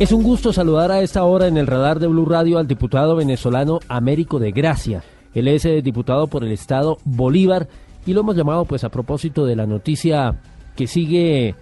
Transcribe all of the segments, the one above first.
Es un gusto saludar a esta hora en el radar de Blue Radio al diputado venezolano Américo de Gracia. Él es eh, diputado por el estado Bolívar y lo hemos llamado pues a propósito de la noticia que sigue eh,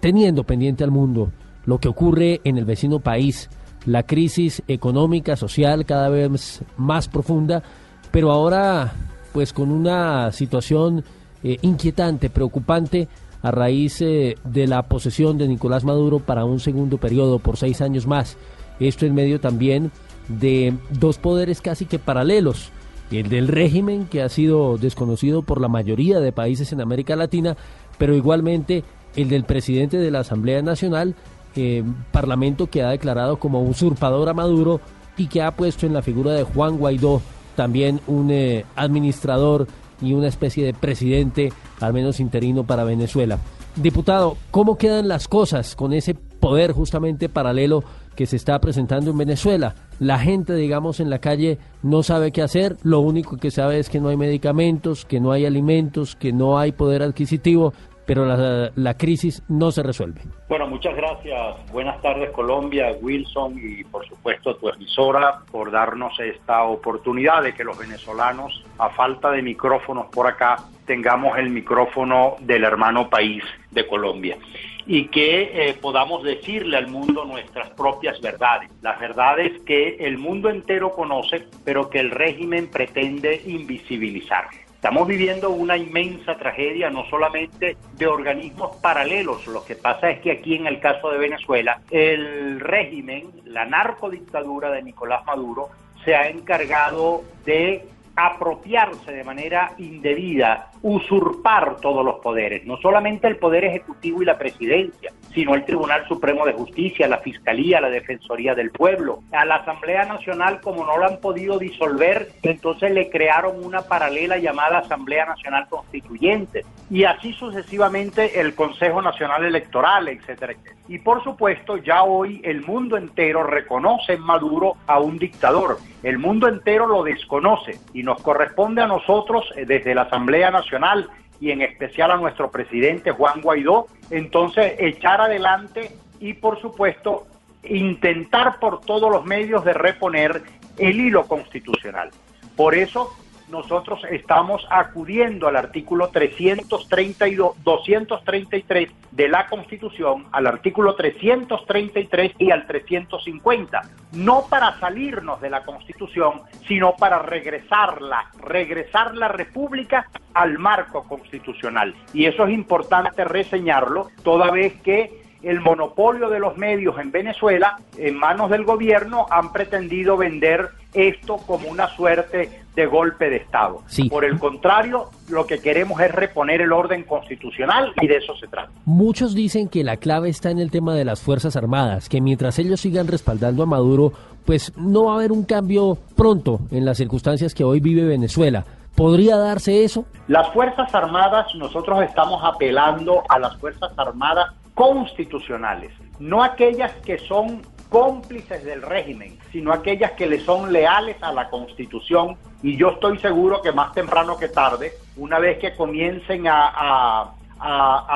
teniendo pendiente al mundo, lo que ocurre en el vecino país, la crisis económica, social cada vez más profunda, pero ahora pues con una situación eh, inquietante, preocupante a raíz eh, de la posesión de Nicolás Maduro para un segundo periodo por seis años más. Esto en medio también de dos poderes casi que paralelos, el del régimen que ha sido desconocido por la mayoría de países en América Latina, pero igualmente el del presidente de la Asamblea Nacional, eh, parlamento que ha declarado como usurpador a Maduro y que ha puesto en la figura de Juan Guaidó también un eh, administrador y una especie de presidente, al menos interino, para Venezuela. Diputado, ¿cómo quedan las cosas con ese poder justamente paralelo que se está presentando en Venezuela? La gente, digamos, en la calle no sabe qué hacer, lo único que sabe es que no hay medicamentos, que no hay alimentos, que no hay poder adquisitivo, pero la, la, crisis no se resuelve. Bueno, muchas gracias. Buenas tardes Colombia, Wilson y por supuesto tu emisora por darnos esta oportunidad de que los venezolanos, a falta de micrófonos por acá, tengamos el micrófono del hermano país de Colombia y que eh, podamos decirle al mundo nuestras propias verdades, las verdades que el mundo entero conoce, pero que el régimen pretende invisibilizar. Estamos viviendo una inmensa tragedia, no solamente de organismos paralelos. Lo que pasa es que aquí, en el caso de Venezuela, el régimen, la narcodictadura de Nicolás Maduro, se ha encargado de apropiarse de manera indebida, usurpar todos los poderes, no solamente el poder ejecutivo y la presidencia, sino el Tribunal Supremo de Justicia, la Fiscalía, la Defensoría del Pueblo. A la Asamblea Nacional, como no la han podido disolver, entonces le crearon una paralela llamada Asamblea Nacional Constituyente. Y así sucesivamente el Consejo Nacional Electoral, etcétera, etcétera. Y por supuesto, ya hoy el mundo entero reconoce en Maduro a un dictador. El mundo entero lo desconoce y nos corresponde a nosotros eh, desde la Asamblea Nacional y en especial a nuestro presidente Juan Guaidó, entonces echar adelante y por supuesto intentar por todos los medios de reponer el hilo constitucional. Por eso nosotros estamos acudiendo al artículo 332, 233 de la Constitución, al artículo 333 y al 350, no para salirnos de la Constitución, sino para regresarla, regresar la República al marco constitucional. Y eso es importante reseñarlo, toda vez que el monopolio de los medios en Venezuela, en manos del gobierno, han pretendido vender esto como una suerte de golpe de Estado. Por el contrario, lo que queremos es reponer el orden constitucional y de eso se trata. Muchos dicen que la clave está en el tema de las Fuerzas Armadas, que mientras ellos sigan respaldando a Maduro, pues no va a haber un cambio pronto en las circunstancias que hoy vive Venezuela. ¿Podría darse eso? Las Fuerzas Armadas, nosotros estamos apelando a las Fuerzas Armadas constitucionales, no aquellas que son cómplices del régimen, sino aquellas que le son leales a la Constitución. Y yo estoy seguro que más temprano que tarde, una vez que comiencen a,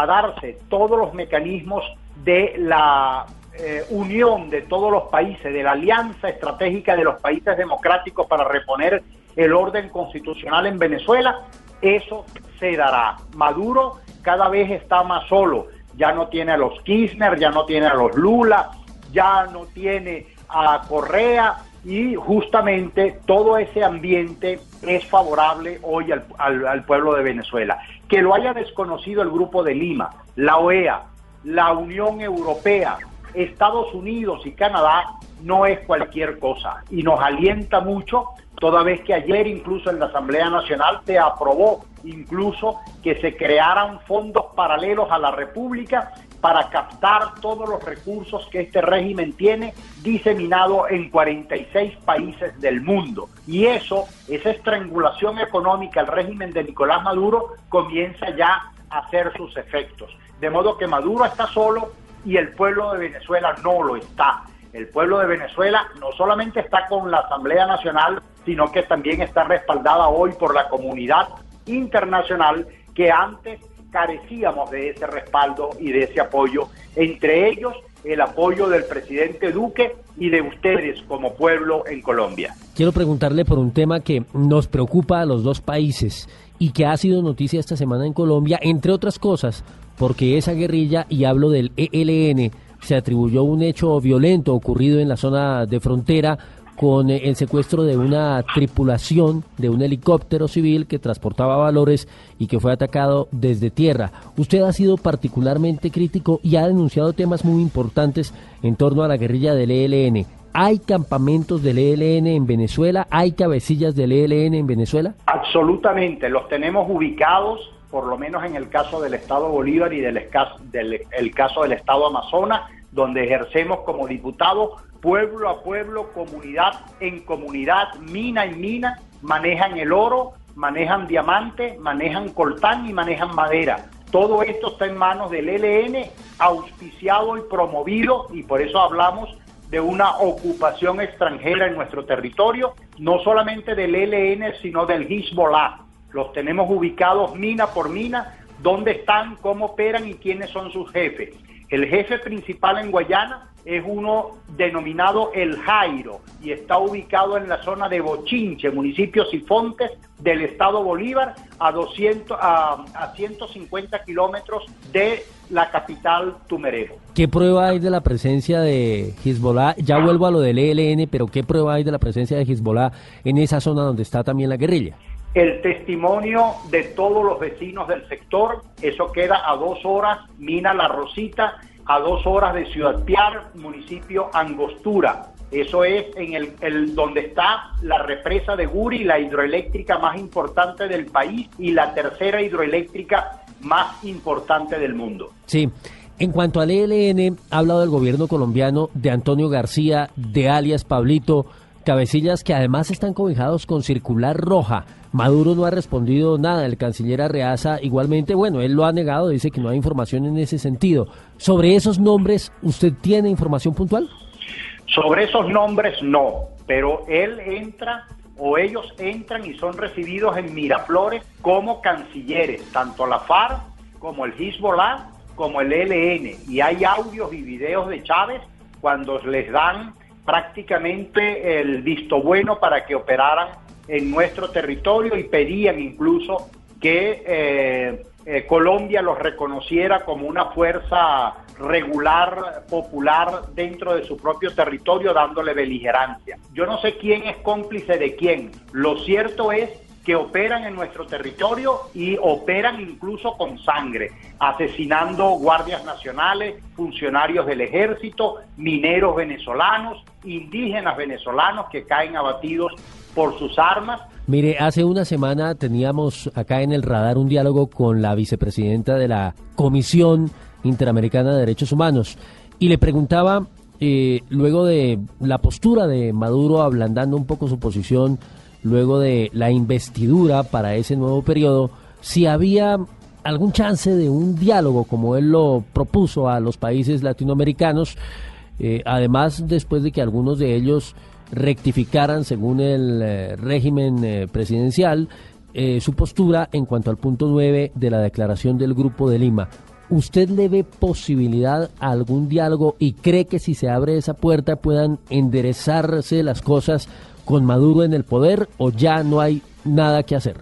darse todos los mecanismos de la eh, unión de todos los países, de la alianza estratégica de los países democráticos para reponer el orden constitucional en Venezuela, eso se dará. Maduro cada vez está más solo ya no tiene a los Kirchner, ya no tiene a los Lula, ya no tiene a Correa y justamente todo ese ambiente es favorable hoy al, al, pueblo de Venezuela. Que lo haya desconocido el Grupo de Lima, la OEA, la Unión Europea, Estados Unidos y Canadá no es cualquier cosa y nos alienta mucho toda vez que ayer incluso en la Asamblea Nacional se aprobó incluso que se crearan fondos paralelos a la República para captar todos los recursos que este régimen tiene diseminado en 46 países del mundo. Y eso, esa estrangulación económica al régimen de Nicolás Maduro comienza ya a hacer sus efectos. De modo que Maduro está solo y el pueblo de Venezuela no lo está. El pueblo de Venezuela no solamente está con la Asamblea Nacional, sino que también está respaldada hoy por la comunidad internacional que antes carecíamos de ese respaldo y de ese apoyo, entre ellos el apoyo del presidente Duque y de ustedes como pueblo en Colombia. Quiero preguntarle por un tema que nos preocupa a los dos países y que ha sido noticia esta semana en Colombia, entre otras cosas, porque esa guerrilla, y hablo del ELN, se atribuyó un hecho violento ocurrido en la zona de frontera con eh, el secuestro de una tripulación de un helicóptero civil que transportaba valores y que fue atacado desde tierra. Usted ha sido particularmente crítico y ha denunciado temas muy importantes en torno a la guerrilla del ELN. ¿Hay campamentos del ELN en Venezuela? ¿Hay cabecillas del ELN en Venezuela? Absolutamente, los tenemos ubicados, por lo menos en el caso del Estado Bolívar y del, del el caso del Estado Amazonas, donde ejercemos como diputados pueblo a pueblo, comunidad en comunidad, mina en mina, manejan el oro, manejan diamante, manejan coltán y manejan madera. Todo esto está en manos del ELN, auspiciado y promovido, y por eso hablamos de una ocupación extranjera en nuestro territorio, no solamente del ELN, sino del Hezbollah. Los tenemos ubicados mina por mina, dónde están, cómo operan y quiénes son sus jefes. El jefe principal en Guayana es uno denominado El Jairo y está ubicado en la zona de Bochinche, municipio Sifontes del estado Bolívar, a, 200, a, a 150 kilómetros de la capital Tumerero. ¿Qué prueba hay de la presencia de Hezbollah? Ya vuelvo a lo del ELN, pero ¿qué prueba hay de la presencia de Hezbollah en esa zona donde está también la guerrilla? El testimonio de todos los vecinos del sector, eso queda a dos horas, Mina La Rosita, a dos horas de Ciudad Piar, municipio Angostura. Eso es en el, donde está la represa de Guri, la hidroeléctrica más importante del país y la tercera hidroeléctrica más importante del mundo. Sí. En cuanto al ELN, ha hablado el gobierno colombiano de Antonio García, de alias Pablito, cabecillas que además están cobijados con circular roja. Maduro no ha respondido nada, el canciller Arreaza igualmente, bueno, él lo ha negado, dice que no hay información en ese sentido. ¿Sobre esos nombres usted tiene información puntual? Sobre esos nombres no, pero él entra o ellos entran y son recibidos en Miraflores como cancilleres, tanto la FARC como el Hezbollah como el ELN. Y hay audios y videos de Chávez cuando les dan prácticamente el visto bueno para que operaran en nuestro territorio y pedían incluso que eh, eh, Colombia los reconociera como una fuerza regular, popular dentro de su propio territorio, dándole beligerancia. Yo no sé quién es cómplice de quién. Lo cierto es que operan en nuestro territorio y operan incluso con sangre, asesinando guardias nacionales, funcionarios del ejército, mineros venezolanos, indígenas venezolanos que caen abatidos por sus armas. Mire, hace una semana teníamos acá en el radar un diálogo con la vicepresidenta de la Comisión Interamericana de Derechos Humanos y le preguntaba, eh, luego de la postura de Maduro ablandando un poco su posición luego de la investidura para ese nuevo periodo, si había algún chance de un diálogo como él lo propuso a los países latinoamericanos, eh, además después de que algunos de ellos rectificaran según el eh, régimen eh, presidencial su postura en cuanto al punto 9 de la declaración del Grupo de Lima. ¿Usted le ve posibilidad a algún diálogo y cree que si se abre esa puerta puedan enderezarse las cosas con Maduro en el poder o ya no hay nada que hacer?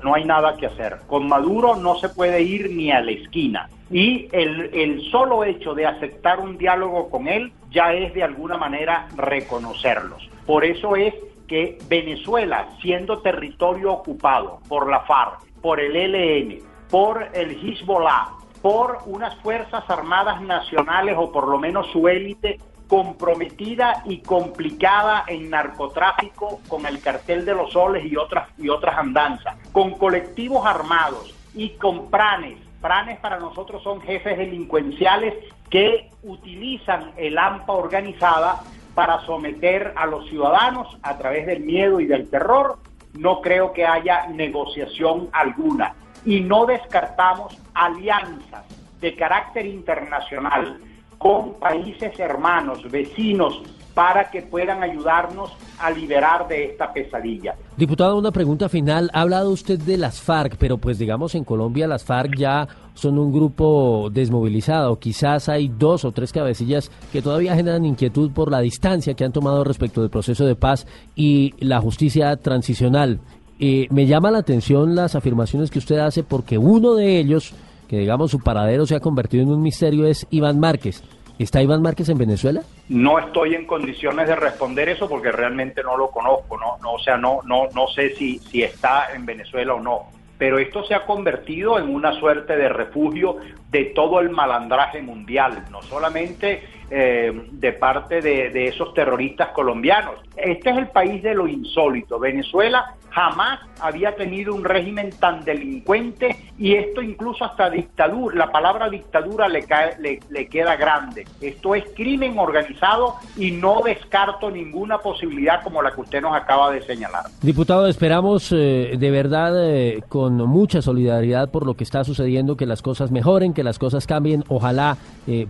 No hay nada que hacer. Con Maduro no se puede ir ni a la esquina. Y el, el solo hecho de aceptar un diálogo con él ya es de alguna manera reconocerlos. Por eso es que Venezuela, siendo territorio ocupado por la FARC, por el ELN, por el Hezbollah, por unas Fuerzas Armadas Nacionales o por lo menos su élite comprometida y complicada en narcotráfico con el cartel de los soles y otras, y otras andanzas, con colectivos armados y con pranes. Pranes para nosotros son jefes delincuenciales que utilizan el AMPA organizada para someter a los ciudadanos a través del miedo y del terror. No creo que haya negociación alguna. Y no descartamos alianzas de carácter internacional con países hermanos, vecinos para que puedan ayudarnos a liberar de esta pesadilla. Diputado, una pregunta final. Ha hablado usted de las FARC, pero pues digamos en Colombia las FARC ya son un grupo desmovilizado. Quizás hay dos o tres cabecillas que todavía generan inquietud por la distancia que han tomado respecto del proceso de paz y la justicia transicional. Eh, me llama la atención las afirmaciones que usted hace porque uno de ellos, que digamos su paradero se ha convertido en un misterio, es Iván Márquez. ¿Está Iván Márquez en Venezuela? No estoy en condiciones de responder eso porque realmente no lo conozco, no, no o sea, no, no, no sé si, si está en Venezuela o no. Pero esto se ha convertido en una suerte de refugio de todo el malandraje mundial, no solamente eh, de parte de, esos terroristas colombianos. Este es el país de lo insólito. Venezuela jamás había tenido un régimen tan delincuente y esto incluso hasta dictadura, la palabra dictadura le, cae, le, queda grande. Esto es crimen organizado y no descarto ninguna posibilidad como la que usted nos acaba de señalar. Diputado, esperamos eh, de verdad eh, con mucha solidaridad por lo que está sucediendo, que las cosas mejoren, que las cosas cambien. Ojalá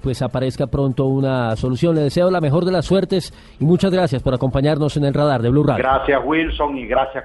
pues aparezca pronto solución. Le deseo la mejor de las suertes y muchas gracias por acompañarnos en el radar de Blue Radio. Gracias Wilson y gracias.